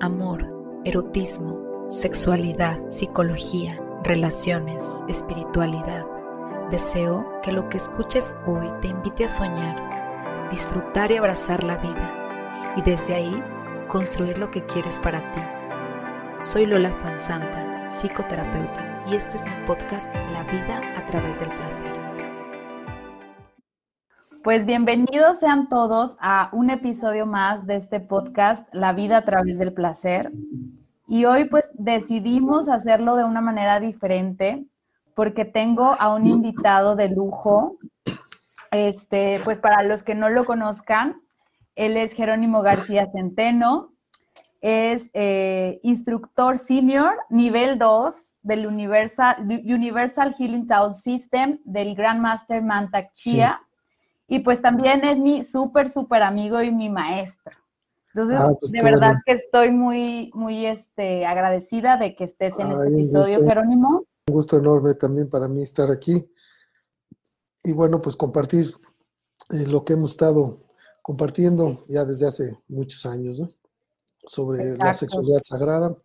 amor, erotismo, sexualidad, psicología, relaciones, espiritualidad. Deseo que lo que escuches hoy te invite a soñar, disfrutar y abrazar la vida y desde ahí construir lo que quieres para ti. Soy Lola Fansanta, psicoterapeuta, y este es mi podcast La vida a través del placer. Pues bienvenidos sean todos a un episodio más de este podcast La vida a través del placer. Y hoy pues decidimos hacerlo de una manera diferente porque tengo a un invitado de lujo. Este, pues para los que no lo conozcan, él es Jerónimo García Centeno, es eh, instructor senior nivel 2 del Universal, Universal Healing Town System del Grandmaster Mantak Chia. Y pues también es mi súper, súper amigo y mi maestro. Entonces, ah, pues de verdad que estoy muy, muy este, agradecida de que estés en este episodio, Jerónimo. Un gusto enorme también para mí estar aquí. Y bueno, pues compartir eh, lo que hemos estado compartiendo ya desde hace muchos años, ¿no? Sobre la sexualidad sagrada.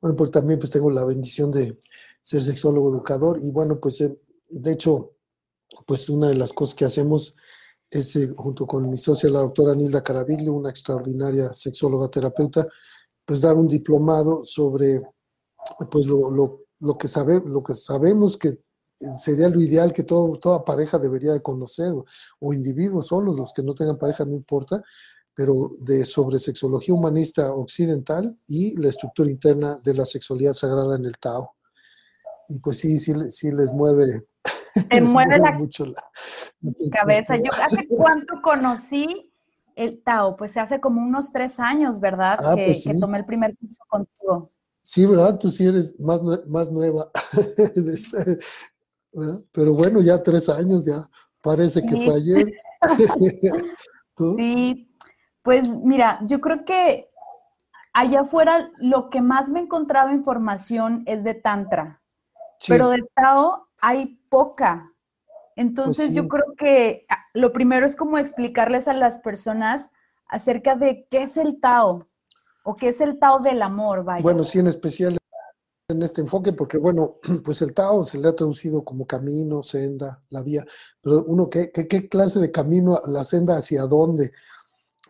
Bueno, pues también pues tengo la bendición de ser sexólogo educador y bueno, pues eh, de hecho, pues una de las cosas que hacemos es, eh, junto con mi socia, la doctora Nilda Caraviglio, una extraordinaria sexóloga terapeuta, pues dar un diplomado sobre pues lo, lo, lo que, sabe, lo que sabemos que sería lo ideal que todo, toda pareja debería de conocer, o, individuos solos, los que no tengan pareja, no importa, pero de sobre sexología humanista occidental y la estructura interna de la sexualidad sagrada en el Tao. Y pues sí, sí, sí les mueve. Te mueve la, mucho la, cabeza. Yo hace cuánto conocí el Tao, pues hace como unos tres años, ¿verdad? Ah, que, pues que tomé el primer curso contigo. Sí, ¿verdad? Tú sí eres más, más nueva. Este, pero bueno, ya tres años, ya parece que fue ayer. Sí, pues mira, yo creo que allá afuera lo que más me he encontrado información es de Tantra, pero de Tao hay poca. Entonces pues yo creo que ah, lo primero es como explicarles a las personas acerca de qué es el Tao o qué es el Tao del amor, vaya. Bueno, sí, en especial en este enfoque porque, bueno, pues el Tao se le ha traducido como camino, senda, la vía, pero uno, ¿qué, qué, clase de camino, la senda hacia dónde?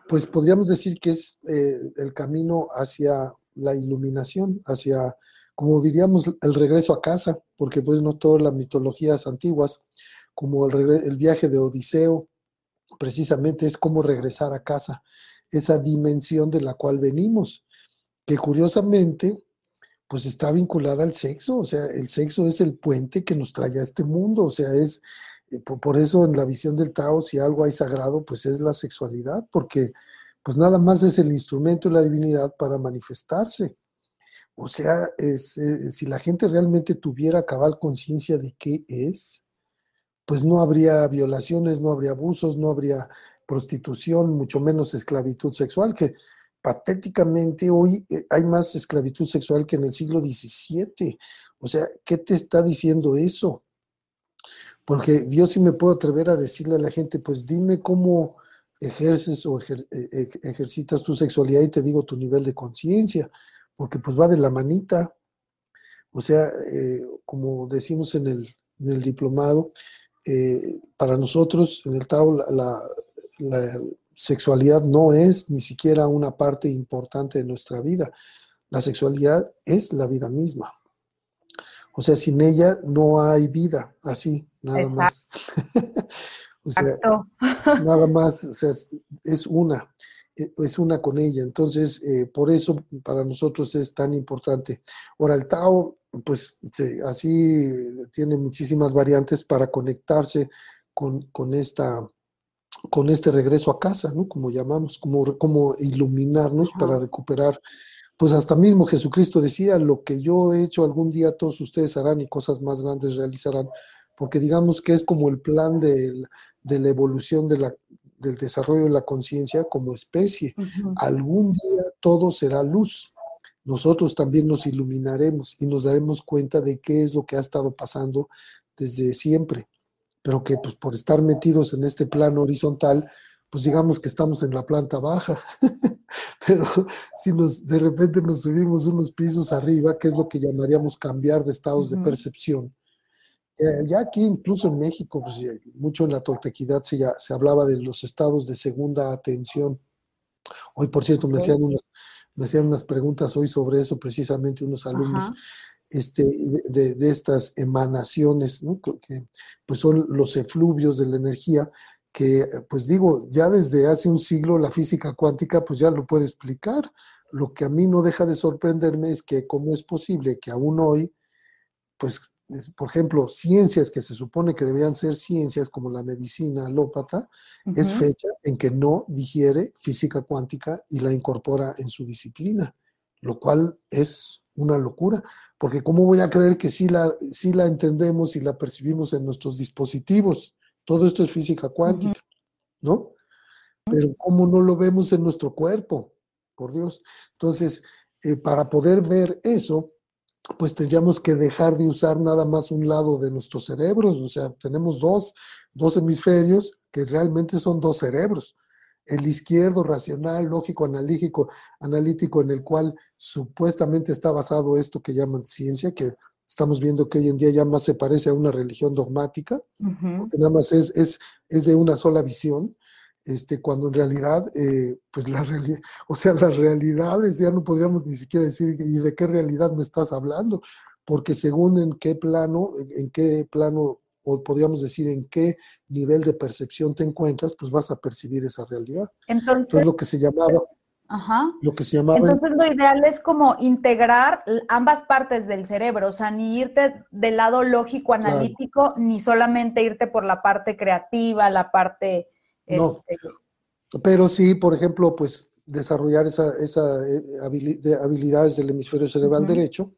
Pues podríamos decir que es eh, el camino hacia la iluminación, hacia, como diríamos, el regreso a casa, porque pues no todas las mitologías antiguas, como el, viaje de Odiseo, precisamente es como regresar a casa, esa dimensión de la cual venimos, que curiosamente pues está vinculada al sexo, o sea, el sexo es el puente que nos trae a este mundo, o sea, es, eh, por, eso en la visión del Tao, si algo hay sagrado, pues es la sexualidad, porque pues nada más es el instrumento de la divinidad para manifestarse. O sea, es, eh, si la gente realmente tuviera cabal conciencia de qué es, pues no habría violaciones, no habría abusos, no habría prostitución, mucho menos esclavitud sexual, que patéticamente hoy eh, hay más esclavitud sexual que en el siglo XVII. O sea, ¿qué te está diciendo eso? Porque yo sí me puedo atrever a decirle a la gente, pues dime cómo ejerces o eh, ejercitas tu sexualidad y te digo tu nivel de conciencia, porque pues va de la manita. O sea, eh, como decimos en el, diplomado, para nosotros en el Tao la, sexualidad no es ni siquiera una parte importante de nuestra vida. La sexualidad es la vida misma. O sea, sin ella no hay vida, así, nada más. o sea, nada más, o sea, es una, es una con ella. Entonces, eh, por eso para nosotros es tan importante. Ahora, el Tao, pues así tiene muchísimas variantes para conectarse con, con esta con este regreso a casa, ¿no? Como llamamos, como, como iluminarnos para recuperar. Pues hasta mismo Jesucristo decía, lo que yo he hecho algún día todos ustedes harán y cosas más grandes realizarán, porque digamos que es como el plan de, de la evolución de la, del desarrollo de la conciencia como especie. Algún día todo será luz. Nosotros también nos iluminaremos y nos daremos cuenta de qué es lo que ha estado pasando desde siempre pero que pues por estar metidos en este plano horizontal, pues digamos que estamos en la planta baja, pero si nos de repente nos subimos unos pisos arriba, que es lo que llamaríamos cambiar de estados de percepción. Eh, ya aquí, incluso en México, pues, mucho en la toltequidad se, ya, se hablaba de los estados de segunda atención. Hoy, por cierto, me hacían unas, me hacían unas preguntas hoy sobre eso, precisamente unos alumnos. Este, de, de, estas emanaciones, ¿no? que pues son los efluvios de la energía, que pues digo, ya desde hace un siglo la física cuántica pues ya lo puede explicar. Lo que a mí no deja de sorprenderme es que cómo es posible que aún hoy, pues por ejemplo, ciencias que se supone que debían ser ciencias como la medicina alópata, es fecha en que no digiere física cuántica y la incorpora en su disciplina, lo cual es una locura, porque ¿cómo voy a creer que sí la, sí la entendemos y la percibimos en nuestros dispositivos? Todo esto es física cuántica, ¿no? Pero ¿cómo no lo vemos en nuestro cuerpo? Por Dios. Entonces, eh, para poder ver eso, pues tendríamos que dejar de usar nada más un lado de nuestros cerebros, o sea, tenemos dos, dos hemisferios que realmente son dos cerebros. El izquierdo, racional, lógico, analítico, analítico, en el cual supuestamente está basado esto que llaman ciencia, que estamos viendo que hoy en día ya más se parece a una religión dogmática, que nada más es, es, es de una sola visión, este, cuando en realidad, eh, pues la realidad, o sea, las realidades ya no podríamos ni siquiera decir, ¿y de qué realidad me estás hablando? Porque según en qué plano, en qué plano, o podríamos decir en qué nivel de percepción te encuentras, pues vas a percibir esa realidad. Entonces, lo que se llamaba... Ajá. Lo que se llamaba... Entonces lo ideal es como integrar ambas partes del cerebro, o sea, ni irte del lado lógico analítico, ni solamente irte por la parte creativa, la parte no, este, pero sí, por ejemplo, pues desarrollar esa, esa eh, habilidades del hemisferio cerebral derecho,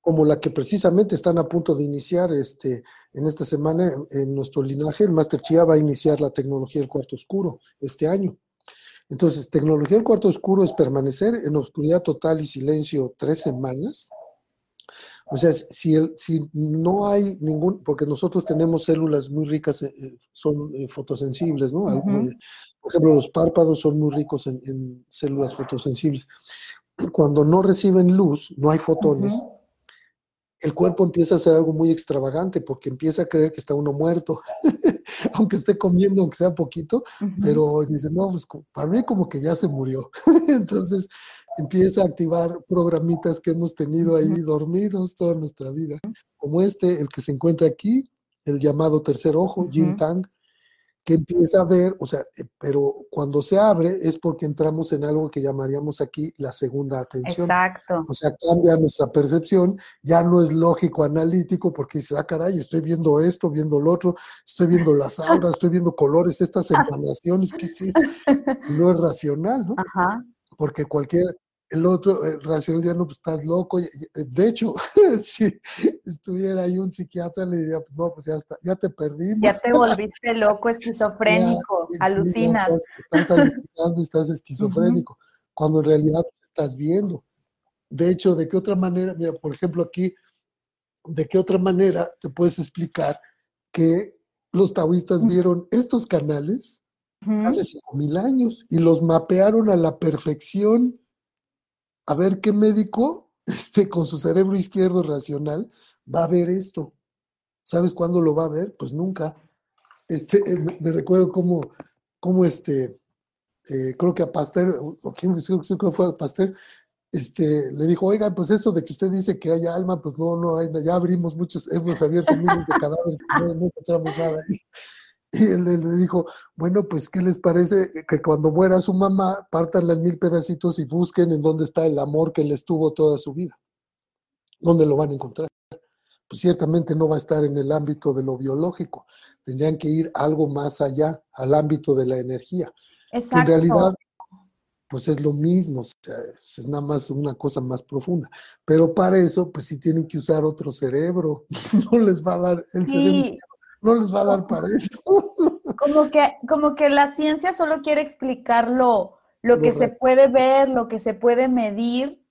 como la que precisamente están a punto de iniciar este, en esta semana en, nuestro linaje. El Master Chia va a iniciar la tecnología del cuarto oscuro este año. Entonces, tecnología del cuarto oscuro es permanecer en oscuridad total y silencio tres semanas o sea, si, el, si no hay ningún, porque nosotros tenemos células muy ricas, eh, eh, son eh, fotosensibles, ¿no? Por ejemplo, los párpados son muy ricos en, células fotosensibles. Cuando no reciben luz, no hay fotones, el cuerpo empieza a hacer algo muy extravagante porque empieza a creer que está uno muerto, aunque esté comiendo, aunque sea poquito, pero dice, no, pues para mí como que ya se murió. Entonces, empieza a activar programitas que hemos tenido ahí dormidos toda nuestra vida, como este, el que se encuentra aquí, el llamado tercer ojo, Jin Tang, que empieza a ver, o sea, eh, pero cuando se abre es porque entramos en algo que llamaríamos aquí la segunda atención. Exacto. O sea, cambia nuestra percepción, ya no es lógico analítico porque dice, ah, caray, estoy viendo esto, viendo lo otro, estoy viendo las auras, estoy viendo colores, estas emanaciones, ¿qué es esto? No es racional, ¿no? Ajá. Porque cualquier, el otro, el racional ya no, pues estás loco. De hecho, si estuviera ahí un psiquiatra, le diría, pues no, pues ya, está, ya te perdimos. Ya te volviste loco, esquizofrénico, alucinas. estás, alucinando, estás esquizofrénico, cuando en realidad estás viendo. De hecho, ¿de qué otra manera? Mira, por ejemplo, aquí, ¿de qué otra manera te puedes explicar que los taoístas vieron estos canales hace cinco mil años y los mapearon a la perfección? a ver qué médico este, con su cerebro izquierdo racional va a ver esto. ¿Sabes cuándo lo va a ver? Pues nunca. Este, eh, me, recuerdo cómo, cómo este, eh, creo que a Pasteur, o quién fue a Pasteur, este, le dijo, oiga, pues eso de que usted dice que hay alma, pues no, no hay, ya abrimos muchos, hemos abierto miles de cadáveres, no, no encontramos nada ahí. Y él le dijo, bueno, pues, ¿qué les parece que cuando muera su mamá, pártanla en mil pedacitos y busquen en dónde está el amor que les tuvo toda su vida? ¿Dónde lo van a encontrar? Pues ciertamente no va a estar en el ámbito de lo biológico. Tendrían que ir algo más allá, al ámbito de la energía. Exacto. en realidad, pues es lo mismo, o sea, es nada más una cosa más profunda. Pero para eso, pues sí tienen que usar otro cerebro. No les va a dar el cerebro no les va a dar para eso. Como que, como que la ciencia solo quiere explicar lo, que se puede ver, lo que se puede medir,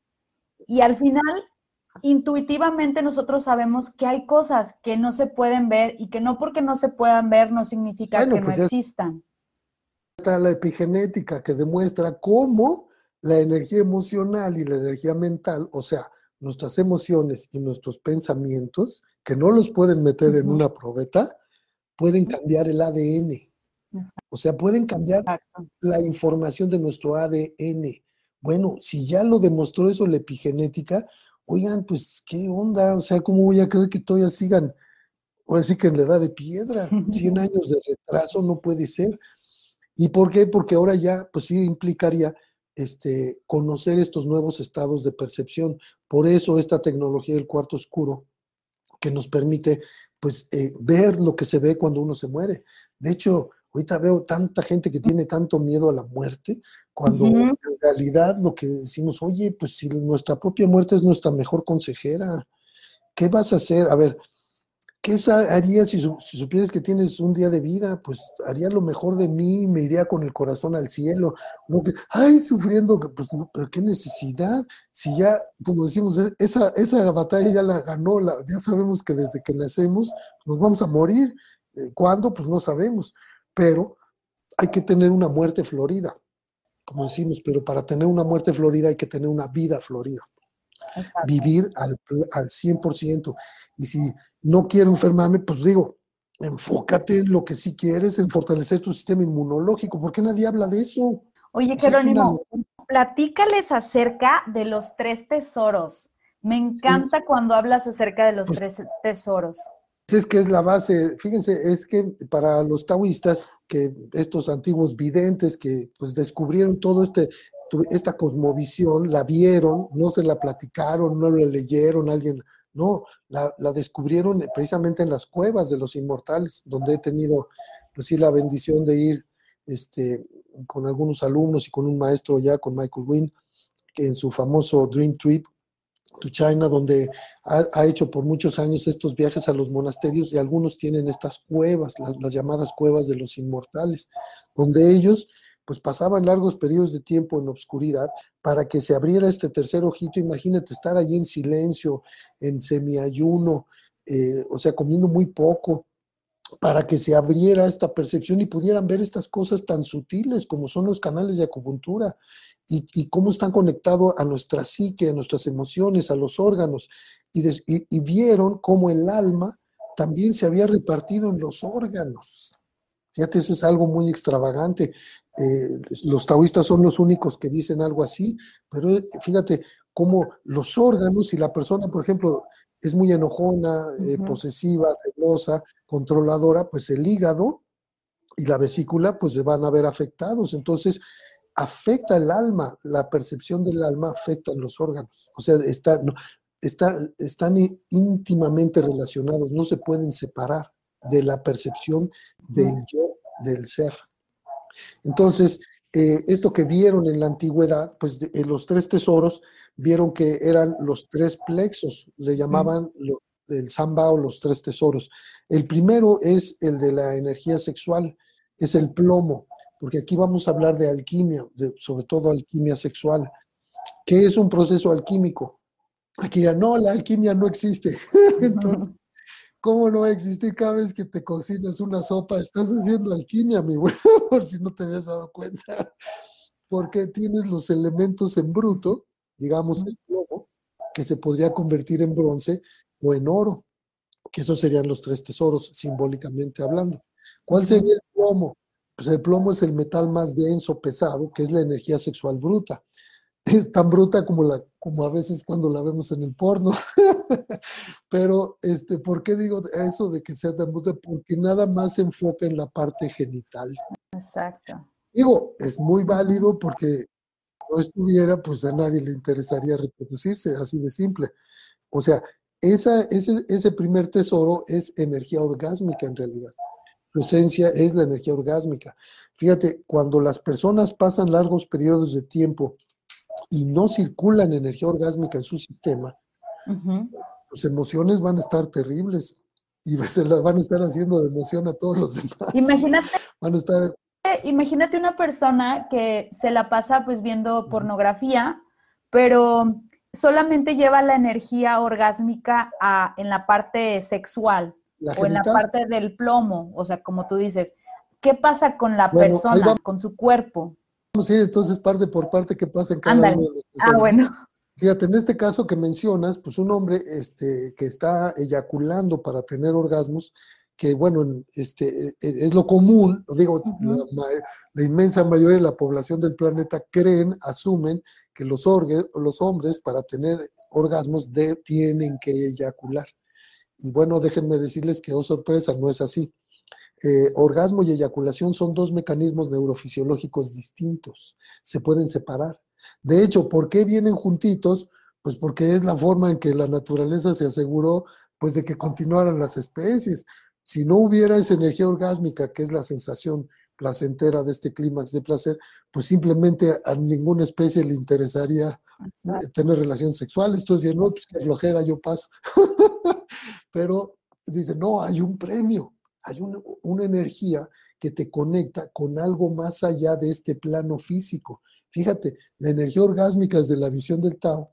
y al final, intuitivamente nosotros sabemos que hay cosas que no se pueden ver y que no porque no se puedan ver no significa que no pues existan. Está la epigenética que demuestra cómo la energía emocional y la energía mental, o sea, nuestras emociones y nuestros pensamientos, que no los pueden meter en una probeta, pueden cambiar el ADN. O sea, pueden cambiar la información de nuestro ADN. Bueno, si ya lo demostró eso la epigenética, oigan, pues, ¿qué onda? O sea, ¿cómo voy a creer que todavía sigan, ahora sí que en la edad de piedra? 100 años de retraso no puede ser. ¿Y por qué? Porque ahora ya, pues sí implicaría este, conocer estos nuevos estados de percepción. Por eso esta tecnología del cuarto oscuro, que nos permite, pues, eh, ver lo que se ve cuando uno se muere. De hecho, ahorita veo tanta gente que tiene tanto miedo a la muerte, cuando en realidad lo que decimos, oye, pues si nuestra propia muerte es nuestra mejor consejera, ¿qué vas a hacer? A ver, ¿qué harías si, supieras que tienes un día de vida? Pues haría lo mejor de mí, me iría con el corazón al cielo. No que, ay, sufriendo, pues no, pero qué necesidad. Si ya, como decimos, e, esa, esa batalla ya la ganó, la, ya sabemos que desde que nacemos nos vamos a morir. Eh, ¿Cuándo? Pues no sabemos. Pero hay que tener una muerte florida como decimos, pero para tener una muerte florida hay que tener una vida florida. Vivir al, al 100%. Y si no quiero enfermarme, pues digo, enfócate en lo que sí quieres, en fortalecer tu sistema inmunológico. ¿Por qué nadie habla de eso? Oye, Jerónimo, platícales acerca de los tres tesoros. Me encanta cuando hablas acerca de los pues tres tesoros es que es la base, fíjense, es que para los taoístas, que estos antiguos videntes que pues descubrieron todo este, esta cosmovisión, la vieron, no se la platicaron, no la leyeron, alguien, no, la, descubrieron precisamente en las cuevas de los inmortales, donde he tenido, pues sí, la bendición de ir este, con algunos alumnos y con un maestro ya, con Michael Wynn, que en su famoso Dream Trip, to China, donde ha, hecho por muchos años estos viajes a los monasterios y algunos tienen estas cuevas, las, llamadas cuevas de los inmortales, donde ellos pues pasaban largos periodos de tiempo en obscuridad para que se abriera este tercer ojito. Imagínate estar allí en silencio, en semiayuno, eh, o sea, comiendo muy poco, para que se abriera esta percepción y pudieran ver estas cosas tan sutiles como son los canales de acupuntura y, cómo están conectados a nuestra psique, a nuestras emociones, a los órganos, y, vieron cómo el alma también se había repartido en los órganos. Fíjate, eso es algo muy extravagante. Eh, los taoístas son los únicos que dicen algo así, pero eh, fíjate cómo los órganos, si la persona, por ejemplo, es muy enojona, eh, posesiva, celosa, controladora, pues el hígado y la vesícula pues se van a ver afectados. Entonces, afecta el alma, la percepción del alma afecta a los órganos. O sea, está, están íntimamente relacionados, no se pueden separar de la percepción del yo, del ser. Entonces, eh, esto que vieron en la antigüedad, pues en los tres tesoros, vieron que eran los tres plexos, le llamaban el samba o los tres tesoros. El primero es el de la energía sexual, es el plomo porque aquí vamos a hablar de alquimia, sobre todo alquimia sexual. ¿Qué es un proceso alquímico? Aquí ya, no, la alquimia no existe. Entonces, ¿cómo no va a existir cada vez que te cocinas una sopa? Estás haciendo alquimia, mi güey, por si no te habías dado cuenta. Porque tienes los elementos en bruto, digamos el plomo, que se podría convertir en bronce o en oro, que esos serían los tres tesoros, simbólicamente hablando. ¿Cuál sería el plomo? Pues el plomo es el metal más denso, pesado, que es la energía sexual bruta. Es tan bruta como, la, como a veces cuando la vemos en el porno. Pero, este, ¿por qué digo eso de que sea tan bruta? Porque nada más se enfoca en la parte genital. Exacto. Digo, es muy válido porque no estuviera, pues a nadie le interesaría reproducirse, así de simple. O sea, esa, ese, ese primer tesoro es energía orgásmica en realidad su esencia es la energía orgásmica. Fíjate, cuando las personas pasan largos periodos de tiempo y no circulan energía orgásmica en su sistema, sus emociones van a estar terribles y se las van a estar haciendo de emoción a todos los demás. Imagínate. Van a estar... Imagínate una persona que se la pasa pues viendo pornografía, pero solamente lleva la energía orgásmica en la parte sexual o en la parte del plomo, o sea, como tú dices, ¿qué pasa con la persona, con su cuerpo? Vamos a ir entonces parte por parte qué pasa en cada uno de los Ah, bueno. Fíjate, en este caso que mencionas, pues un hombre este, que está eyaculando para tener orgasmos, que bueno, en- este, e- e- es lo común, lo digo, la inmensa mayoría de la población del planeta creen, asumen que los, orgue- los hombres para tener orgasmos de- tienen que eyacular. Y bueno, déjenme decirles que, oh sorpresa, no es así. Eh, orgasmo y eyaculación son dos mecanismos neurofisiológicos distintos, se pueden separar. De hecho, ¿por qué vienen juntitos? Pues porque es la forma en que la naturaleza se aseguró pues de que continuaran las especies. Si no hubiera esa energía orgásmica, que es la sensación placentera de este clímax de placer, pues simplemente a ninguna especie le interesaría eh, tener relaciones sexuales. Entonces, no, pues qué flojera, yo paso. Pero dice, no, hay un premio, hay un- una energía que te conecta con algo más allá de este plano físico. Fíjate, la energía orgásmica desde la visión del Tao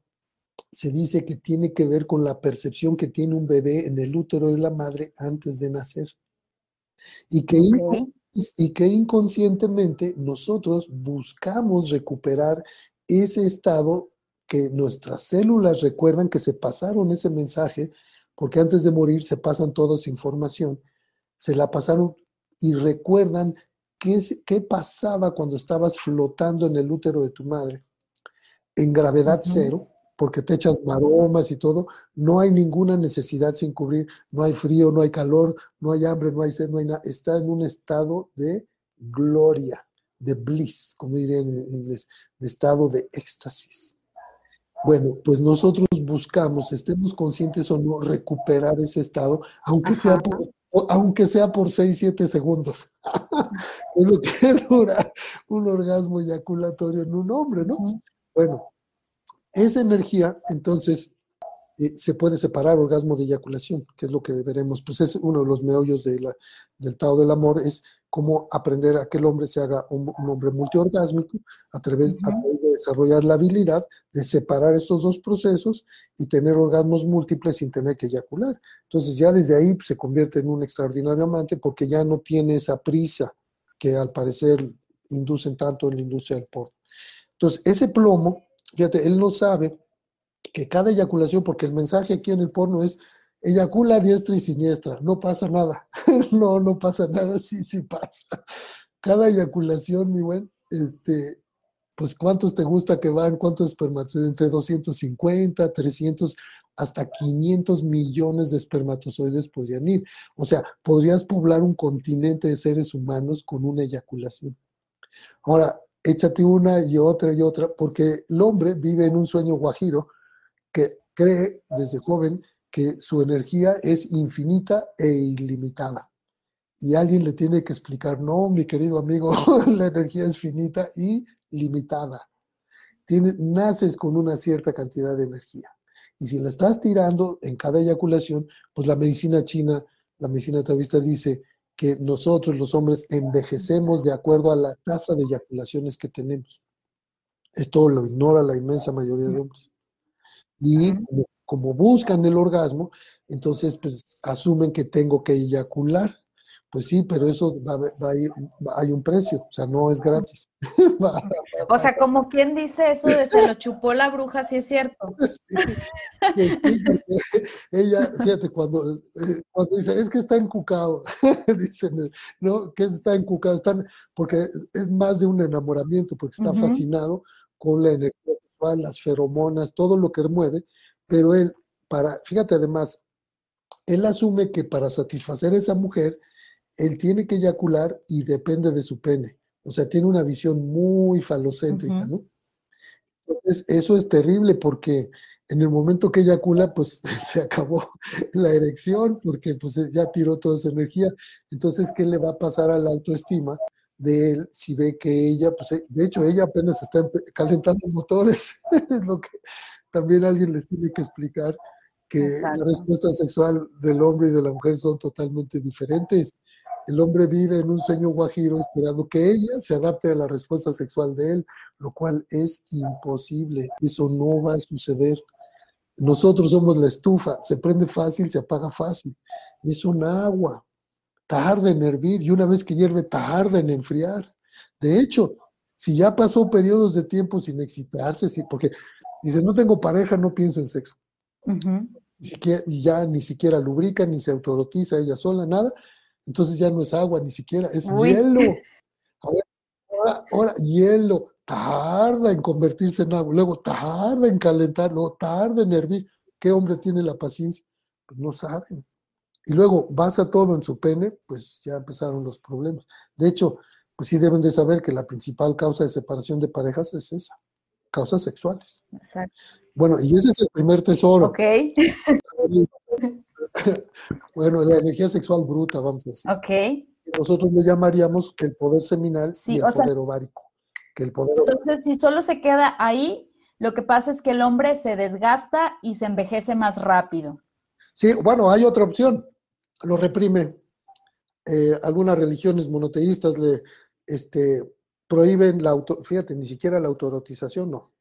se dice que tiene que ver con la percepción que tiene un bebé en el útero de la madre antes de nacer. Y que, y que inconscientemente nosotros buscamos recuperar ese estado que nuestras células recuerdan que se pasaron ese mensaje, porque antes de morir se pasan toda esa información, se la pasaron y recuerdan qué, qué pasaba cuando estabas flotando en el útero de tu madre. En gravedad cero, porque te echas maromas y todo, no hay ninguna necesidad sin cubrir, no hay frío, no hay calor, no hay hambre, no hay sed, no hay nada, está en un estado de gloria, de bliss, como dirían en inglés, de estado de éxtasis. Bueno, pues nosotros buscamos, estemos conscientes o no, recuperar ese estado, aunque sea por, aunque sea por 6, 7 segundos. es lo que dura un orgasmo eyaculatorio en un hombre, ¿no? Bueno, esa energía, entonces, eh, se puede separar orgasmo de eyaculación, que es lo que veremos. Pues es uno de los meollos de la- del Tao del Amor, es cómo aprender a que el hombre se haga un, un hombre multiorgásmico a través, a Ujú. través de desarrollar la habilidad de separar estos dos procesos y tener orgasmos múltiples sin tener que eyacular. Entonces ya desde ahí pues, se convierte en un extraordinario amante porque ya no tiene esa prisa que al parecer inducen tanto en la industria del porno. Entonces, ese plomo, fíjate, él no sabe que cada eyaculación, porque el mensaje aquí en el porno es eyacula diestra y siniestra, no pasa nada. no, no pasa nada, sí, sí pasa. Cada eyaculación, mi buen, este, pues cuántos te gusta que van, cuántos espermatozoides, entre 250, 300, hasta 500 millones de espermatozoides podrían ir. O sea, podrías poblar un continente de seres humanos con una eyaculación. Ahora, échate una y otra y otra, porque el hombre vive en un sueño guajiro que cree desde joven que su energía es infinita e ilimitada. Y alguien le tiene que explicar, no, mi querido amigo, la energía es finita y limitada. Tienes, naces con una cierta cantidad de energía. Y si la estás tirando en cada eyaculación, pues la medicina china, la medicina taoísta dice que nosotros los hombres envejecemos de acuerdo a la tasa de eyaculaciones que tenemos. Esto lo ignora la inmensa mayoría de hombres. Y como, como buscan el orgasmo, entonces pues asumen que tengo que eyacular. Pues sí, pero eso va, va va- hay un precio, o sea, no es gratis. O sea, como quien dice eso de se lo chupó la bruja, sí es cierto. Sí, pues sí, porque ella, fíjate, cuando, eh, cuando dice, es que está encucado, dicen, ¿no? Que está encucado, están, porque es más de un enamoramiento, porque está fascinado con la energía sexual, las feromonas, todo lo que mueve, pero él, para, fíjate además, él asume que para satisfacer a esa mujer, él tiene que eyacular y depende de su pene. O sea, tiene una visión muy falocéntrica. ¿no? Entonces, eso es terrible porque en el momento que eyacula, pues se acabó la erección porque pues ya tiró toda esa energía. Entonces, ¿qué le va a pasar a la autoestima de él si ve que ella, pues eh, de hecho, ella apenas está calentando motores? es lo que también alguien les tiene que explicar que Exacto. la respuesta sexual del hombre y de la mujer son totalmente diferentes. El hombre vive en un sueño guajiro esperando que ella se adapte a la respuesta sexual de él, lo cual es imposible. Eso no va a suceder. Nosotros somos la estufa, se prende fácil, se apaga fácil. Es un agua, tarda en hervir y una vez que hierve, tarda en enfriar. De hecho, si ya pasó periodos de tiempo sin excitarse, sí, porque dice, no tengo pareja, no pienso en sexo. siquiera, y ya ni siquiera lubrica, ni se autorotiza ella sola, nada. Entonces ya no es agua, ni siquiera, es hielo. Ahora, ahora, hielo, tarda en convertirse en agua, luego tarda en calentar, luego tarda en hervir. ¿Qué hombre tiene la paciencia? Pues no saben. Y luego basa todo en su pene, pues ya empezaron los problemas. De hecho, pues sí deben de saber que la principal causa de separación de parejas es esa, causas sexuales. Exacto. Bueno, y ese es el primer tesoro. Ok. bueno, la energía sexual bruta, vamos a decir. Ok. Nosotros le llamaríamos el poder seminal y el poder ovárico. Que el poder entonces, si solo se queda ahí, lo que pasa es que el hombre se desgasta y se envejece más rápido. Sí, bueno, hay otra opción. Lo reprime. Eh, algunas religiones monoteístas le, este, prohíben la auto, fíjate, ni siquiera la autorotización, no.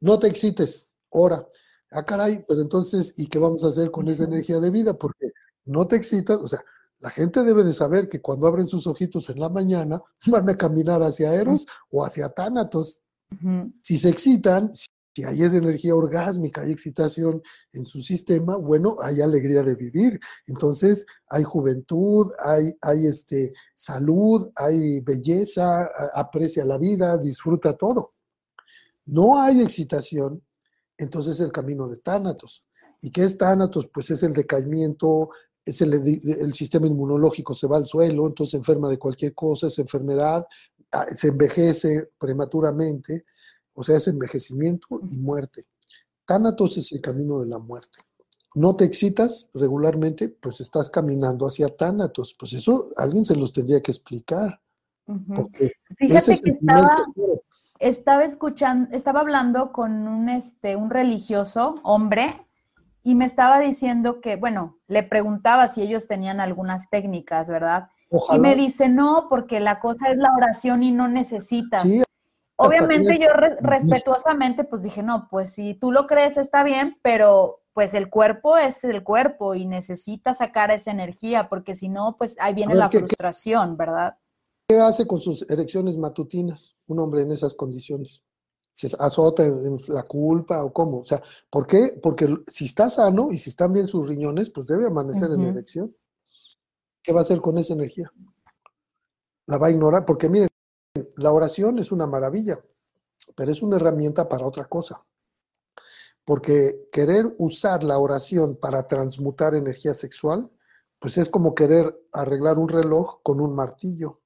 No te excites, ora. Ah, caray, pero entonces, ¿y qué vamos a hacer con esa energía de vida? Porque no te excitas, o sea, la gente debe de saber que cuando abren sus ojitos en la mañana van a caminar hacia Eros o hacia Tánatos. Si se excitan, si hay energía orgásmica, hay excitación en su sistema, bueno, hay alegría de vivir. Entonces, hay juventud, hay, hay este, salud, hay belleza, aprecia la vida, disfruta todo. No hay excitación, entonces el camino de Tánatos. ¿Y qué es Tánatos? Pues es el decaimiento, es el, el sistema inmunológico se va al suelo, entonces se enferma de cualquier cosa, es enfermedad, ah, se envejece prematuramente o sea, es envejecimiento y muerte. Tánatos es el camino de la muerte. No te excitas regularmente, pues estás caminando hacia Tánatos. Pues eso alguien se los tendría que explicar. Fíjate que estaba, estaba, escuchando, estaba hablando con un, este, un religioso, hombre, y me estaba diciendo que, bueno, le preguntaba si ellos tenían algunas técnicas, ¿verdad? Y me dice, no, porque la cosa es la oración y no necesitas. Sí, Obviamente yo respetuosamente pues dije, no, pues si tú lo crees está bien, pero pues el cuerpo es el cuerpo y necesita sacar esa energía porque si no, pues ahí viene la frustración, ¿verdad? ¿Qué hace con sus erecciones matutinas un hombre en esas condiciones? ¿Se azota en la culpa o cómo? O sea, ¿por qué? Porque si está sano y si están bien sus riñones, pues debe amanecer en erección. ¿Qué va a hacer con esa energía? La va a ignorar, porque miren, la oración es una maravilla, pero es una herramienta para otra cosa. Porque querer usar la oración para transmutar energía sexual, pues es como querer arreglar un reloj con un martillo.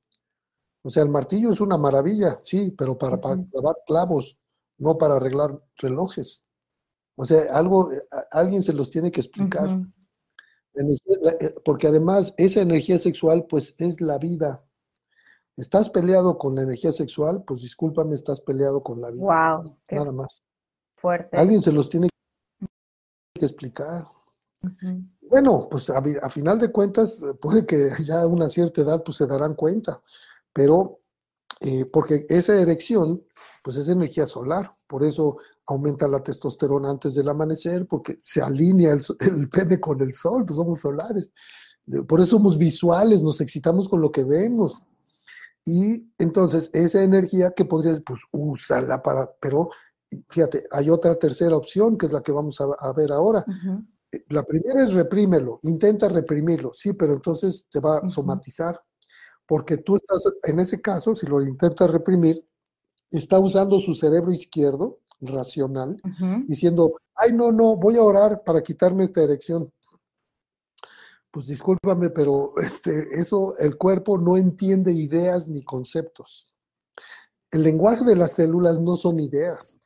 O sea, el martillo es una maravilla, sí, pero para, clavar clavos, no para arreglar relojes. O sea, algo, alguien se los tiene que explicar. Eh, porque además esa energía sexual, pues es la vida. ¿Estás peleado con la energía sexual? Pues discúlpame, estás peleado con la vida. Wow. Nada más. Fuerte. Alguien se los tiene que explicar. Bueno, pues a, final de cuentas, puede que ya a una cierta edad pues se darán cuenta, pero eh, porque esa erección, pues es energía solar, por eso aumenta la testosterona antes del amanecer, porque se alinea el, el pene con el sol, pues somos solares. Por eso somos visuales, nos excitamos con lo que vemos. Y entonces esa energía que podrías, pues úsala para, pero fíjate, hay otra tercera opción que es la que vamos a, ver ahora. Eh, la primera es reprímelo, intenta reprimirlo, sí, pero entonces te va a somatizar, porque tú estás, en ese caso, si lo intentas reprimir, está usando su cerebro izquierdo, racional, diciendo, ay, no, no, voy a orar para quitarme esta erección pues discúlpame, pero este, eso, el cuerpo no entiende ideas ni conceptos. El lenguaje de las células no son ideas,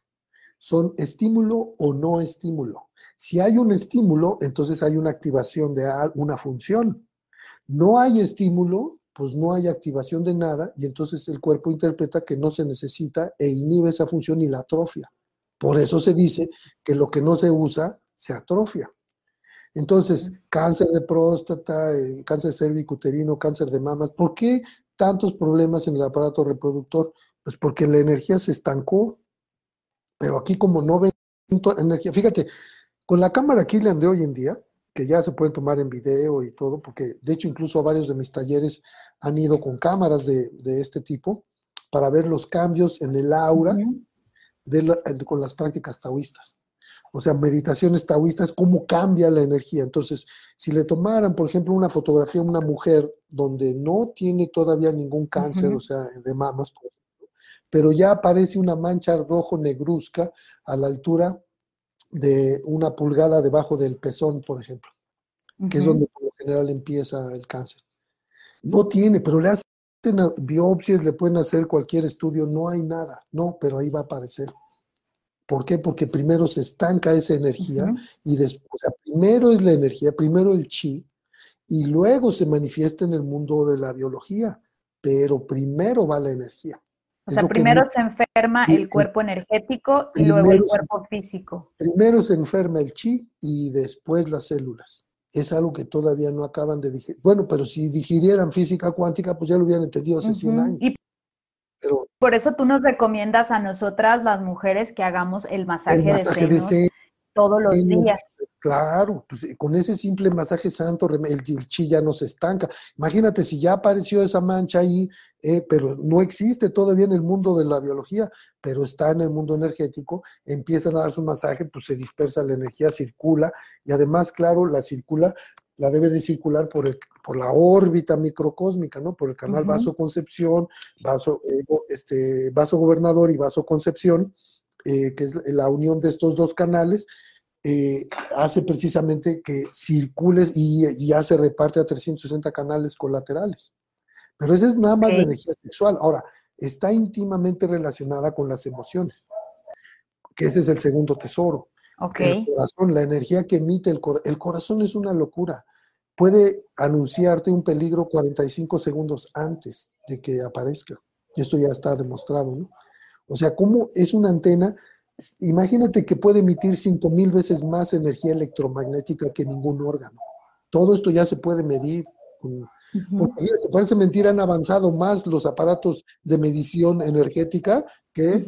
son estímulo o no estímulo. Si hay un estímulo, entonces hay una activación de una función. No hay estímulo, pues no hay activación de nada y entonces el cuerpo interpreta que no se necesita e inhibe esa función y la atrofia. Por eso se dice que lo que no se usa se atrofia. Entonces, cáncer de próstata, eh, cáncer cervicuterino, cáncer de mamas, ¿por qué tantos problemas en el aparato reproductor? Pues porque la energía se estancó. Pero aquí como no ven energía, fíjate, con la cámara Killian de hoy en día, que ya se pueden tomar en video y todo, porque de hecho incluso varios de mis talleres han ido con cámaras de, de este tipo, para ver los cambios en el aura con las prácticas taoístas. O sea, meditaciones taoístas, cómo cambia la energía. Entonces, si le tomaran, por ejemplo, una fotografía a una mujer donde no tiene todavía ningún cáncer, o sea, de mamas, pero ya aparece una mancha rojo negruzca a la altura de una pulgada debajo del pezón, por ejemplo, que es donde por lo general empieza el cáncer. No tiene, pero le hacen biopsias, le pueden hacer cualquier estudio, no hay nada, no, pero ahí va a aparecer. ¿Por qué? Porque primero se estanca esa energía y después, o sea, primero es la energía, primero el chi, y luego se manifiesta en el mundo de la biología, pero primero va la energía. O sea, primero se enferma el cuerpo energético y luego el cuerpo físico. Primero se enferma el chi y después las células. Es algo que todavía no acaban de digerir. Bueno, pero si digirieran física cuántica, pues ya lo hubieran entendido hace 100 años. Y por eso tú nos recomiendas a nosotras, las mujeres, que hagamos el masaje, de, senos todos los días. Claro, pues eh, con ese simple masaje santo el, chi ya no se estanca. Imagínate si ya apareció esa mancha ahí, eh, pero no existe todavía en el mundo de la biología, pero está en el mundo energético, empiezan a dar su masaje, pues se dispersa la energía, circula, y además, claro, la circula, la debe de circular por, el, por la órbita microcósmica, ¿no? Por el canal vaso-concepción, vaso, eh, este, vaso gobernador y vaso concepción, que es la unión de estos dos canales, eh, hace precisamente que circules y, ya se reparte a 360 canales colaterales. Pero esa es nada más la energía sexual. Ahora, está íntimamente relacionada con las emociones, que ese es el segundo tesoro. El corazón, la energía que emite el corazón. El corazón es una locura. Puede anunciarte un peligro 45 segundos antes de que aparezca. Esto ya está demostrado, ¿no? O sea, cómo es una antena imagínate que puede emitir cinco mil veces más energía electromagnética que ningún órgano. Todo esto ya se puede medir. Porque parece mentira, han avanzado más los aparatos de medición energética que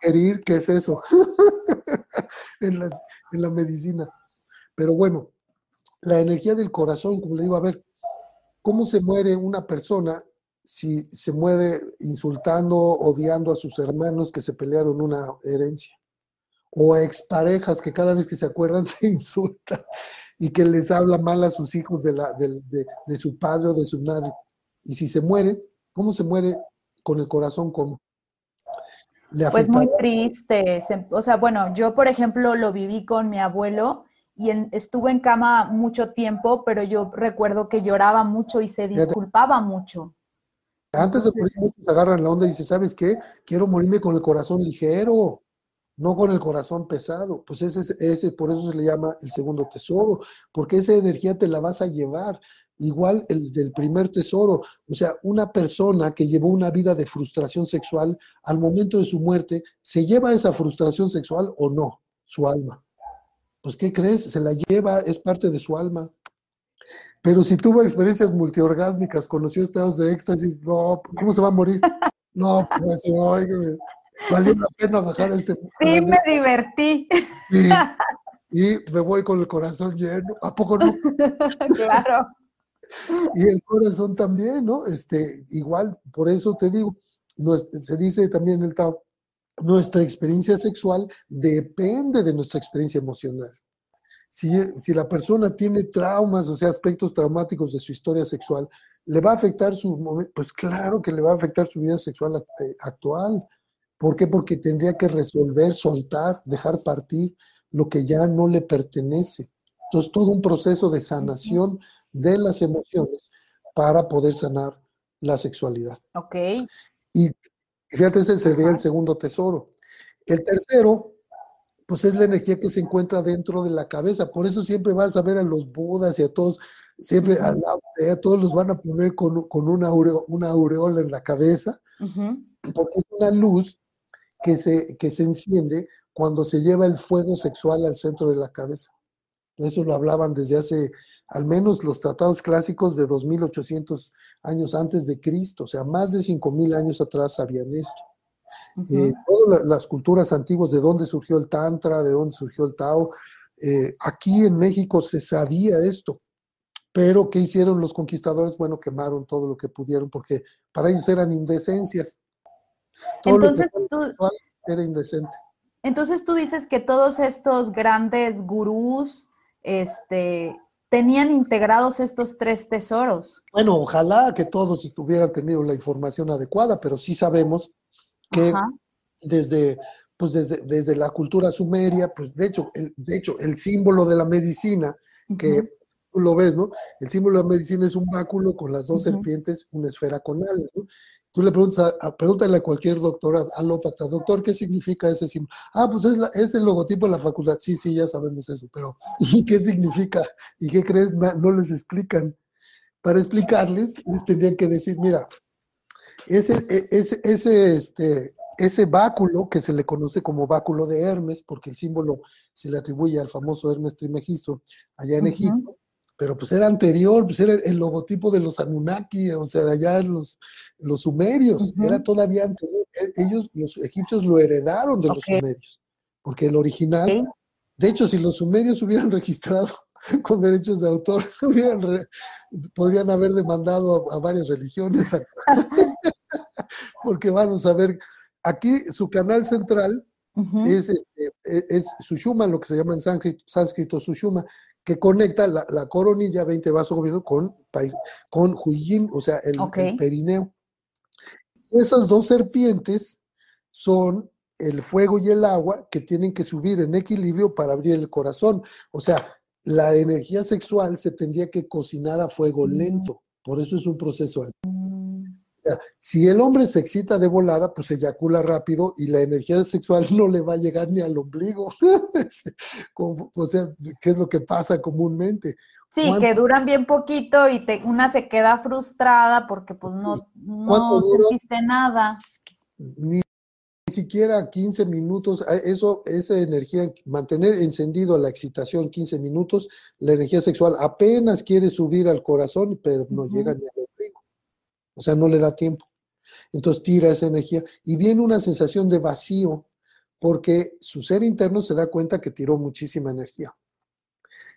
querer, ¿qué es eso? en, la, medicina. Pero bueno, la energía del corazón, como le digo, a ver, ¿cómo se muere una persona si se muere insultando, odiando a sus hermanos que se pelearon una herencia? o exparejas que cada vez que se acuerdan se insultan y que les habla mal a sus hijos de, la, de, su padre o de su madre. Y si se muere, ¿cómo se muere con el corazón? ¿Cómo? pues muy triste. o sea, bueno, yo por ejemplo lo viví con mi abuelo y estuve en cama mucho tiempo, pero yo recuerdo que lloraba mucho y se disculpaba mucho. Antes de morir, muchos agarran la onda y dicen, ¿sabes qué? Quiero morirme con el corazón ligero no con el corazón pesado. Pues ese, ese, por eso se le llama el segundo tesoro, porque esa energía te la vas a llevar. Igual el del primer tesoro, o sea, una persona que llevó una vida de frustración sexual, al momento de su muerte, ¿se lleva esa frustración sexual o no? Su alma. Pues, ¿qué crees? Se la lleva, es parte de su alma. Pero si tuvo experiencias multiorgásmicas, conoció estados de éxtasis, no, ¿cómo se va a morir? No, pues, oígame valió la pena bajar a este. Sí, me divertí. y me voy con el corazón lleno. ¿A poco no? claro. Y el corazón también, ¿no? Este, igual, por eso te digo, se dice también en el Tao, nuestra experiencia sexual depende de nuestra experiencia emocional. Si, si, la persona tiene traumas, o sea, aspectos traumáticos de su historia sexual, ¿le va a afectar su Pues claro que le va a afectar su vida sexual eh, actual. ¿Por qué? Porque tendría que resolver, soltar, dejar partir lo que ya no le pertenece. Entonces, todo un proceso de sanación de las emociones para poder sanar la sexualidad. Ok. Y fíjate, ese sería el segundo tesoro. El tercero, pues es la energía que se encuentra dentro de la cabeza. Por eso siempre vas a ver a los budas y a todos, siempre a, a todos los van a poner con, una, una aureola en la cabeza, porque es una luz que se, que se enciende cuando se lleva el fuego sexual al centro de la cabeza. Eso lo hablaban desde hace al menos los tratados clásicos de 2800 años antes de Cristo, o sea, más de 5000 años atrás sabían esto. Eh, todas las culturas antiguas, de dónde surgió el Tantra, de dónde surgió el Tao, eh, aquí en México se sabía esto, pero ¿qué hicieron los conquistadores? Bueno, quemaron todo lo que pudieron porque para ellos eran indecencias. Entonces, tú, era indecente. Entonces tú dices que todos estos grandes gurús este, tenían integrados estos tres tesoros. Bueno, ojalá que todos estuvieran tenido la información adecuada, pero sí sabemos que desde pues desde, desde, la cultura sumeria, pues de hecho, el, de hecho, el símbolo de la medicina, que tú lo ves, ¿no? El símbolo de la medicina es un báculo con las dos serpientes, una esfera con alas, ¿no? Tú le preguntas, a, pregúntale a cualquier doctor alópata, doctor, ¿qué significa ese símbolo? Ah, pues es, la, es el logotipo de la facultad. Sí, sí, ya sabemos eso, pero ¿qué significa? ¿Y qué crees? No les explican. Para explicarles, les tendrían que decir, mira, ese, e, ese, ese, este, ese báculo que se le conoce como báculo de Hermes, porque el símbolo se le atribuye al famoso Hermes Trimegisto allá en Egipto, pero pues era anterior, pues era el logotipo de los Anunnaki, o sea, de allá los, los sumerios, era todavía anterior. E, ellos, los egipcios lo heredaron de los sumerios, porque el original, de hecho, si los sumerios hubieran registrado con derechos de autor, podrían haber demandado a, varias religiones, porque vamos a ver, aquí su canal central es, este, e, es, Sushuma, lo que se llama en sánscrito, Sushuma, que conecta la, coronilla 20 vaso gobierno con, con o sea, el, perineo. Esas dos serpientes son el fuego y el agua que tienen que subir en equilibrio para abrir el corazón. O sea, la energía sexual se tendría que cocinar a fuego mm. lento. Por eso es un proceso si el hombre se excita de volada, pues eyacula rápido y la energía sexual no le va a llegar ni al ombligo. o sea, ¿qué es lo que pasa comúnmente? Sí, que duran bien poquito y te, una se queda frustrada porque pues no, no sentiste nada. Ni, siquiera 15 minutos, eso, esa energía, mantener encendido la excitación 15 minutos, la energía sexual apenas quiere subir al corazón, pero no llega ni al ombligo. O sea, no le da tiempo. Entonces tira esa energía y viene una sensación de vacío porque su ser interno se da cuenta que tiró muchísima energía.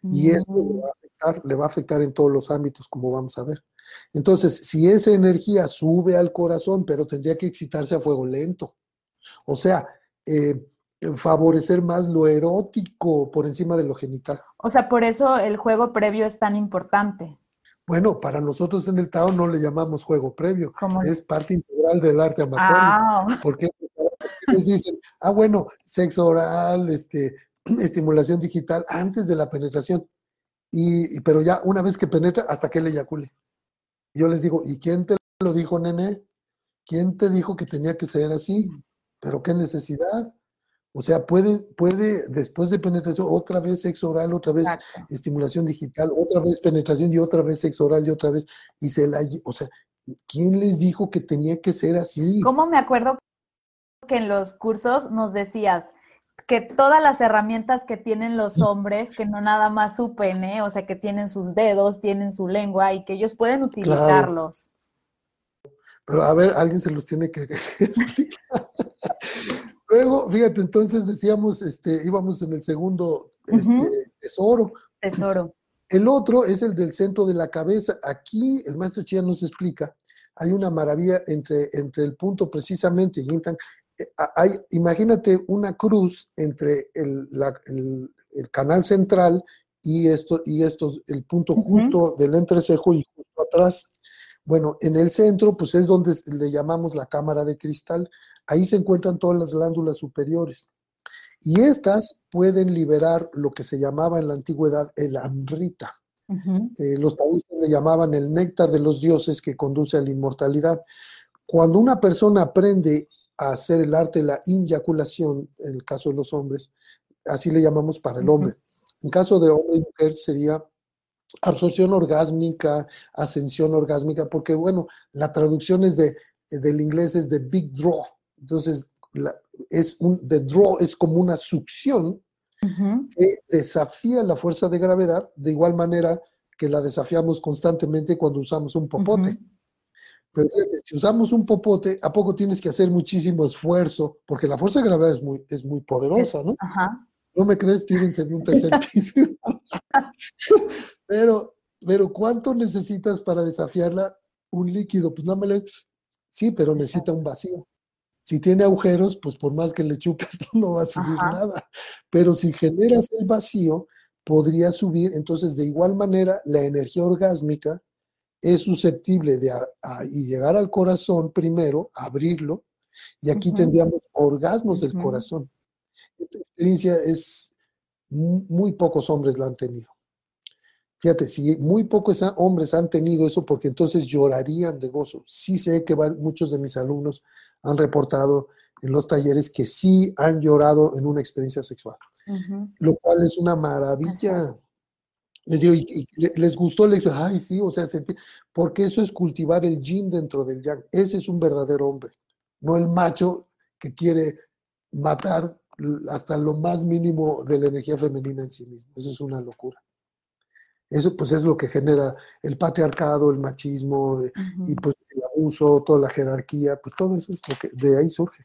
Y eso le va, a afectar, le va a afectar en todos los ámbitos, como vamos a ver. Entonces, si esa energía sube al corazón, pero tendría que excitarse a fuego lento. O sea, eh, favorecer más lo erótico por encima de lo genital. O sea, por eso el juego previo es tan importante. Bueno, para nosotros en el Tao no le llamamos juego previo, es parte integral del arte amatorio. Ah. Porque les dicen, ah, bueno, sexo oral, este, estimulación digital antes de la penetración. Y, pero ya una vez que penetra, hasta que le eyacule. Yo les digo, ¿y quién te lo dijo, nene? ¿Quién te dijo que tenía que ser así? ¿Pero qué necesidad? O sea, puede, puede después de penetración, otra vez sexo oral, otra vez estimulación digital, otra vez penetración y otra vez sexo oral y otra vez, y se la, o sea, ¿quién les dijo que tenía que ser así? ¿Cómo me acuerdo que en los cursos nos decías que todas las herramientas que tienen los hombres, que no nada más su pene, o sea, que tienen sus dedos, tienen su lengua y que ellos pueden utilizarlos? Pero a ver, alguien se los tiene que explicar. Luego, fíjate, entonces decíamos, este, íbamos en el segundo este, tesoro. Tesoro. El otro es el del centro de la cabeza. Aquí el maestro Chia nos explica, hay una maravilla entre, entre el punto precisamente, Yintan, eh, hay, imagínate una cruz entre el, canal central y esto, y estos, el punto justo del entrecejo y justo atrás. Bueno, en el centro, pues es donde le llamamos la cámara de cristal. Ahí se encuentran todas las glándulas superiores. Y estas pueden liberar lo que se llamaba en la antigüedad el amrita. Eh, los taoístas le llamaban el néctar de los dioses que conduce a la inmortalidad. Cuando una persona aprende a hacer el arte de la inyaculación, en el caso de los hombres, así le llamamos para el hombre. En caso de hombre y mujer sería absorción orgásmica, ascensión orgásmica, porque bueno, la traducción es de, del inglés es de big draw, entonces, es un, the draw es como una succión que desafía la fuerza de gravedad de igual manera que la desafiamos constantemente cuando usamos un popote. Pero si usamos un popote, ¿a poco tienes que hacer muchísimo esfuerzo? Porque la fuerza de gravedad es muy, es muy poderosa, ¿no? ¿No me crees? Tírense de un tercer piso. pero, pero ¿cuánto necesitas para desafiarla? Un líquido, pues no me le... Sí, pero necesita un vacío. Si tiene agujeros, pues por más que le chupes, no va a subir nada. Pero si generas el vacío, podría subir. Entonces, de igual manera, la energía orgásmica es susceptible de llegar al corazón primero, abrirlo, y aquí tendríamos orgasmos del corazón. Esta experiencia es, muy pocos hombres la han tenido. Fíjate, si muy pocos hombres han tenido eso, porque entonces llorarían de gozo. Sí sé que muchos de mis alumnos han reportado en los talleres que sí han llorado en una experiencia sexual, lo cual es una maravilla. Les digo, y, les gustó, les digo, ay, sí, o sea, porque eso es cultivar el yin dentro del yang. Ese es un verdadero hombre, no el macho que quiere matar hasta lo más mínimo de la energía femenina en sí mismo. Eso es una locura. Eso pues es lo que genera el patriarcado, el machismo eh, y pues abuso, toda la jerarquía, pues todo eso es lo que de ahí surge.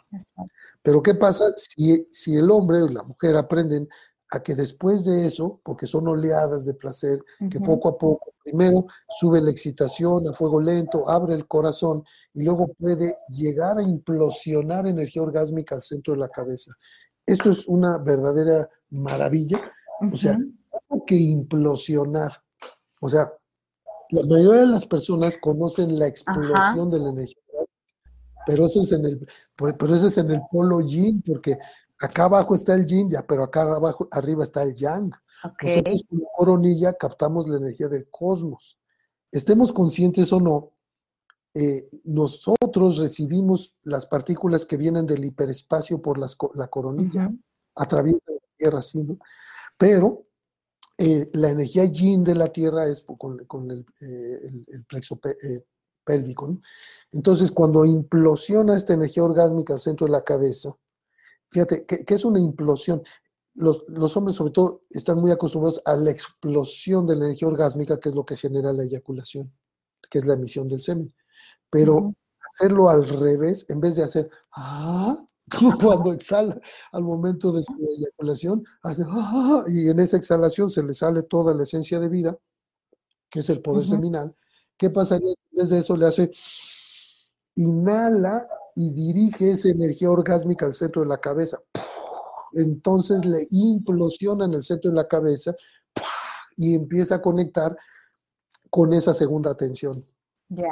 Pero ¿qué pasa si, si el hombre o la mujer aprenden a que después de eso, porque son oleadas de placer, que poco a poco, primero sube la excitación a fuego lento, abre el corazón y luego puede llegar a implosionar energía orgásmica al centro de la cabeza. Esto es una verdadera maravilla. O sea, ¿cómo que implosionar? O sea, la mayoría de las personas conocen la explosión de la energía, pero eso es en el, pero eso es en el polo yin, porque acá abajo está el yin, ya, pero acá abajo, arriba está el yang. Nosotros como coronilla captamos la energía del cosmos. Estemos conscientes o no, eh, nosotros recibimos las partículas que vienen del hiperespacio por la coronilla, a través de la Tierra, ¿sí, pero eh, la energía yin de la Tierra es con, eh, el, plexo pélvico. Entonces, cuando implosiona esta energía orgásmica al centro de la cabeza, Fíjate, ¿qué, es una implosión? Los, hombres sobre todo están muy acostumbrados a la explosión de la energía orgásmica, que es lo que genera la eyaculación, que es la emisión del semen. Pero hacerlo al revés, en vez de hacer, ah, como cuando exhala al momento de su eyaculación, hace, ah, y en esa exhalación se le sale toda la esencia de vida, que es el poder seminal. ¿Qué pasaría en vez de eso le hace, inhala y dirige esa energía orgásmica al centro de la cabeza. Entonces le implosiona en el centro de la cabeza y empieza a conectar con esa segunda atención.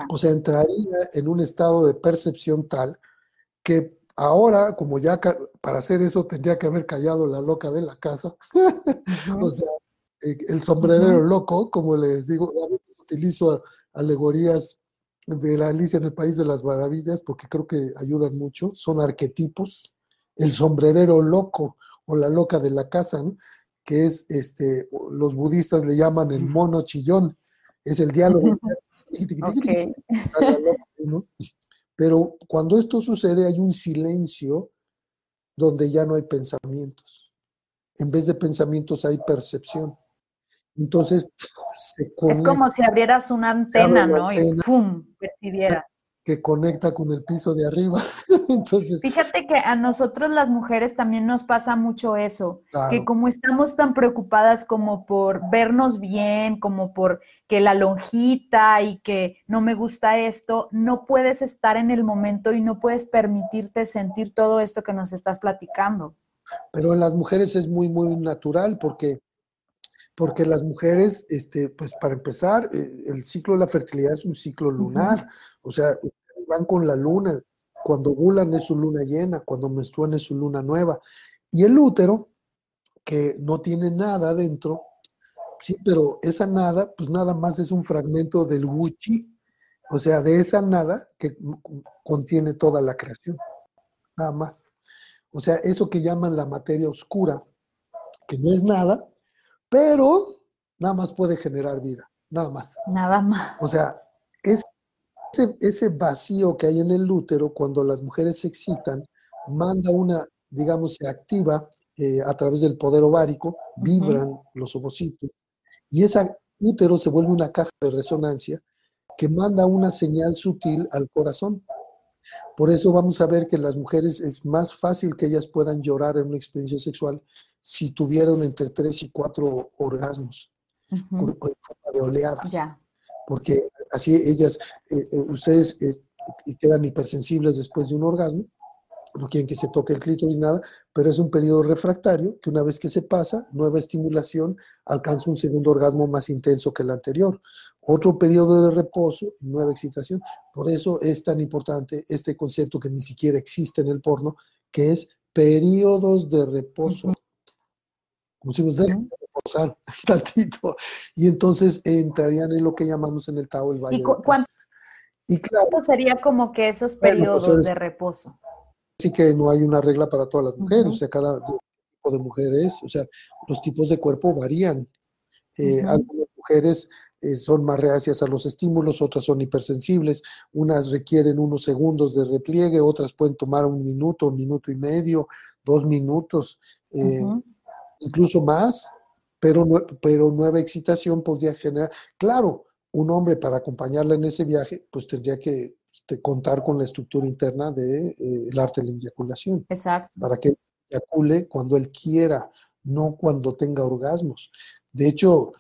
O sea, entraría en un estado de percepción tal que ahora, como ya para hacer eso tendría que haber callado la loca de la casa, o sea, eh, el sombrerero loco, como les digo, utilizo alegorías de la Alicia en el País de las Maravillas, porque creo que ayudan mucho, son arquetipos. El sombrerero loco o la loca de la casa, que es, este, los budistas le llaman el mono chillón, es el diálogo. Pero cuando esto sucede hay un silencio donde ya no hay pensamientos. En vez de pensamientos hay percepción. Entonces, es como si abrieras una antena, ¿no? y ¡pum! percibieras. Que conecta con el piso de arriba. Entonces, Fíjate que a nosotros las mujeres también nos pasa mucho eso, que como estamos tan preocupadas como por vernos bien, como por que la lonjita y que no me gusta esto, no puedes estar en el momento y no puedes permitirte sentir todo esto que nos estás platicando. Pero en las mujeres es muy, muy natural porque porque las mujeres, este, pues para empezar, eh, el ciclo de la fertilidad es un ciclo lunar, o sea, van con la luna, cuando ovulan es su luna llena, cuando menstruan es su luna nueva. Y el útero, que no tiene nada dentro, sí, pero esa nada, pues nada más es un fragmento del Wuchi, o sea, de esa nada que contiene toda la creación, nada más. O sea, eso que llaman la materia oscura, que no es nada, pero nada más puede generar vida, nada más. Nada más. O sea, ese vacío que hay en el útero cuando las mujeres se excitan, manda una, digamos, se activa eh, a través del poder ovárico, vibran los ovocitos, y ese útero se vuelve una caja de resonancia que manda una señal sutil al corazón. Por eso vamos a ver que las mujeres es más fácil que ellas puedan llorar en una experiencia sexual si tuvieron entre tres y cuatro orgasmos de oleadas. Porque así ellas, eh, eh, ustedes eh, quedan hipersensibles después de un orgasmo no quieren que se toque el clítoris, nada, pero es un periodo refractario que una vez que se pasa, nueva estimulación, alcanza un segundo orgasmo más intenso que el anterior. Otro periodo de reposo, nueva excitación. Por eso es tan importante este concepto que ni siquiera existe en el porno, que es periodos de reposo. Como si nos reposar tantito. Y entonces entrarían en lo que llamamos en el Tao el valle. ¿Y, y claro, sería como que esos pues, periodos de reposo? sí que no hay una regla para todas las mujeres, o sea, cada tipo de mujeres, o sea, los tipos de cuerpo varían. Eh, algunas mujeres eh, son más reacias a los estímulos, otras son hipersensibles, unas requieren unos segundos de repliegue, otras pueden tomar un minuto, un minuto y medio, dos minutos, eh, incluso más, pero, pero nueva excitación podría generar, claro, un hombre para acompañarla en ese viaje, pues tendría que este, contar con la estructura interna del de, eh, arte de la eyaculación. Exacto. Para que eyacule cuando él quiera, no cuando tenga orgasmos. De hecho,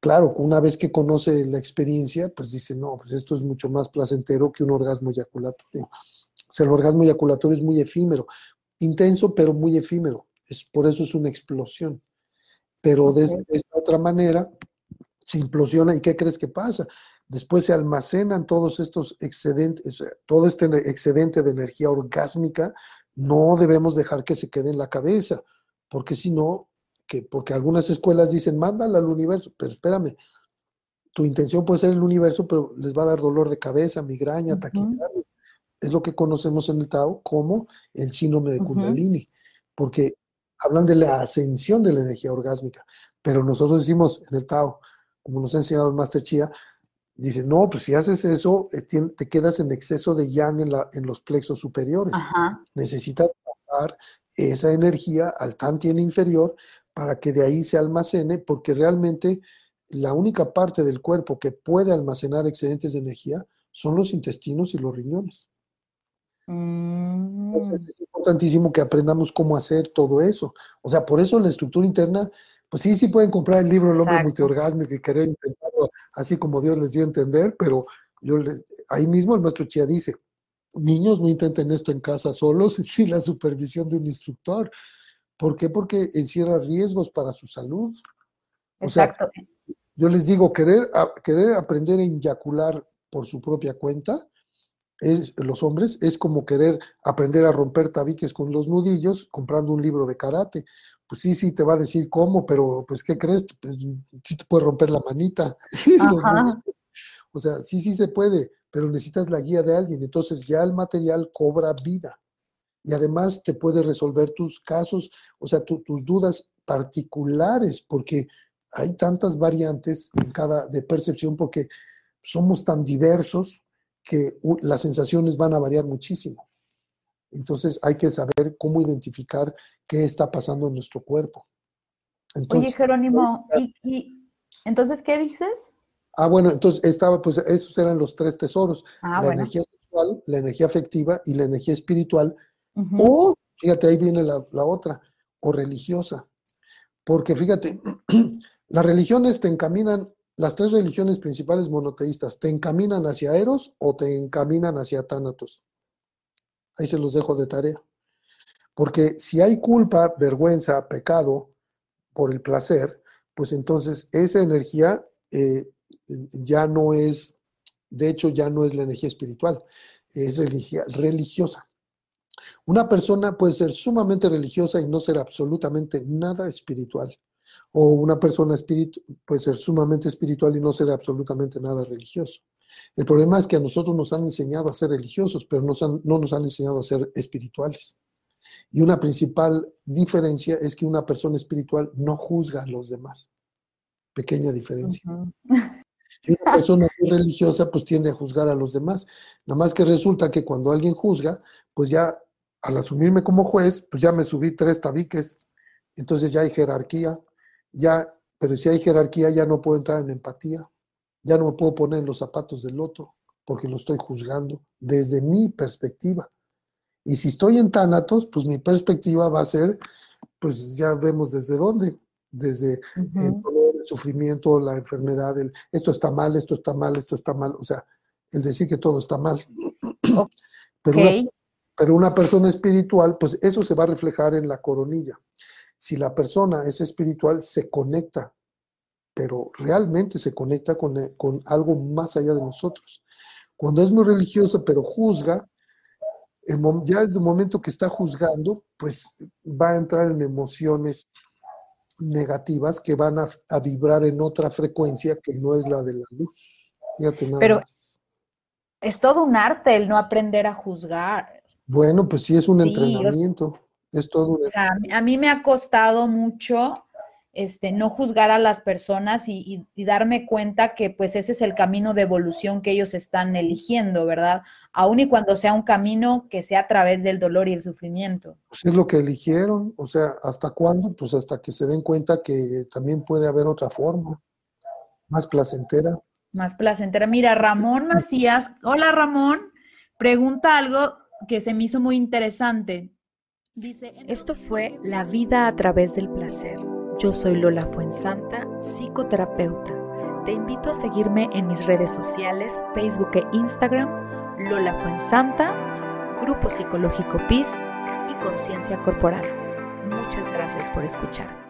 claro, una vez que conoce la experiencia, pues dice, no, pues esto es mucho más placentero que un orgasmo eyaculatorio. O sea, el orgasmo eyaculatorio es muy efímero, intenso, pero muy efímero. Es, por eso es una explosión. Pero de, de esta otra manera, se implosiona y ¿qué crees que pasa? Después se almacenan todos estos excedentes, todo este excedente de energía orgásmica, no debemos dejar que se quede en la cabeza, porque si no, que, porque algunas escuelas dicen, mándala al universo, pero espérame, tu intención puede ser el universo, pero les va a dar dolor de cabeza, migraña, taquicardia. Es lo que conocemos en el Tao como el síndrome de Kundalini, porque hablan de la ascensión de la energía orgásmica, pero nosotros decimos en el Tao, como nos ha enseñado el Master Chia, Dice, no, pues si haces eso, te quedas en exceso de yang en, la, en los plexos superiores. Necesitas bajar esa energía al tantien inferior para que de ahí se almacene, porque realmente la única parte del cuerpo que puede almacenar excedentes de energía son los intestinos y los riñones. Entonces mm. es importantísimo que aprendamos cómo hacer todo eso. O sea, por eso la estructura interna pues sí, sí pueden comprar el libro El hombre multiorgásmico y querer intentarlo así como Dios les dio a entender, pero yo les, ahí mismo el maestro Chia dice, niños no intenten esto en casa solos sin la supervisión de un instructor. ¿Por qué? Porque encierra riesgos para su salud. Exacto. yo les digo, querer, querer aprender a inyacular por su propia cuenta, es, los hombres, es como querer aprender a romper tabiques con los nudillos comprando un libro de karate pues sí, sí, te va a decir cómo, pero pues, ¿qué crees? Pues sí te puede romper la manita. o sea, sí, sí se puede, pero necesitas la guía de alguien. Entonces ya el material cobra vida. Y además te puede resolver tus casos, o sea, tus dudas particulares, porque hay tantas variantes en cada de percepción, porque somos tan diversos que las sensaciones van a variar muchísimo. Entonces hay que saber cómo identificar qué está pasando en nuestro cuerpo. Oye, Jerónimo, ¿y, entonces qué dices? Ah, bueno, entonces estaba, pues esos eran los tres tesoros, ah, la energía sexual, la energía afectiva y la energía espiritual, o, fíjate, ahí viene la, la otra, o religiosa, porque fíjate, las religiones te encaminan, las tres religiones principales monoteístas, te encaminan hacia Eros o te encaminan hacia Tánatos. Ahí se los dejo de tarea. Porque si hay culpa, vergüenza, pecado por el placer, pues entonces esa energía eh, ya no es, de hecho ya no es la energía espiritual, es religiosa. Una persona puede ser sumamente religiosa y no ser absolutamente nada espiritual. O una persona puede ser sumamente espiritual y no ser absolutamente nada religioso. El problema es que a nosotros nos han enseñado a ser religiosos, pero no nos han enseñado a ser espirituales. Y una principal diferencia es que una persona espiritual no juzga a los demás. Pequeña diferencia. Y una persona religiosa pues tiende a juzgar a los demás. Nada más que resulta que cuando alguien juzga, pues ya al asumirme como juez, pues ya me subí tres tabiques. Entonces ya hay jerarquía. Ya, pero si hay jerarquía ya no puedo entrar en empatía. Ya no me puedo poner en los zapatos del otro porque lo estoy juzgando desde mi perspectiva. Y si estoy en Tánatos, pues mi perspectiva va a ser, pues ya vemos desde dónde, desde el dolor, el sufrimiento, la enfermedad, el esto está mal, esto está mal, esto está mal, o sea, el decir que todo está mal. Pero Pero una persona espiritual, pues eso se va a reflejar en la coronilla. Si la persona es espiritual, se conecta, pero realmente se conecta con, eh, con algo más allá de nosotros. Cuando es muy religiosa, pero juzga, ya desde el momento que está juzgando, pues va a entrar en emociones negativas que van a, vibrar en otra frecuencia que no es la de la luz. Fíjate nada Pero es todo un arte el no aprender a juzgar. Bueno, pues sí es un entrenamiento. Es todo un... O sea, a mí me ha costado mucho este, no juzgar a las personas y, darme cuenta que pues ese es el camino de evolución que ellos están eligiendo, ¿verdad? Aun y cuando sea un camino que sea a través del dolor y el sufrimiento. Pues es lo que eligieron, o sea, ¿hasta cuándo? Pues hasta que se den cuenta que también puede haber otra forma, más placentera. Más placentera. Mira, Ramón Macías, hola Ramón, pregunta algo que se me hizo muy interesante. Esto fue La vida a través del placer yo soy Lola Fuensanta, psicoterapeuta. Te invito a seguirme en mis redes sociales, Facebook e Instagram, Lola Fuensanta, Grupo Psicológico PIS y Conciencia Corporal. Muchas gracias por escuchar.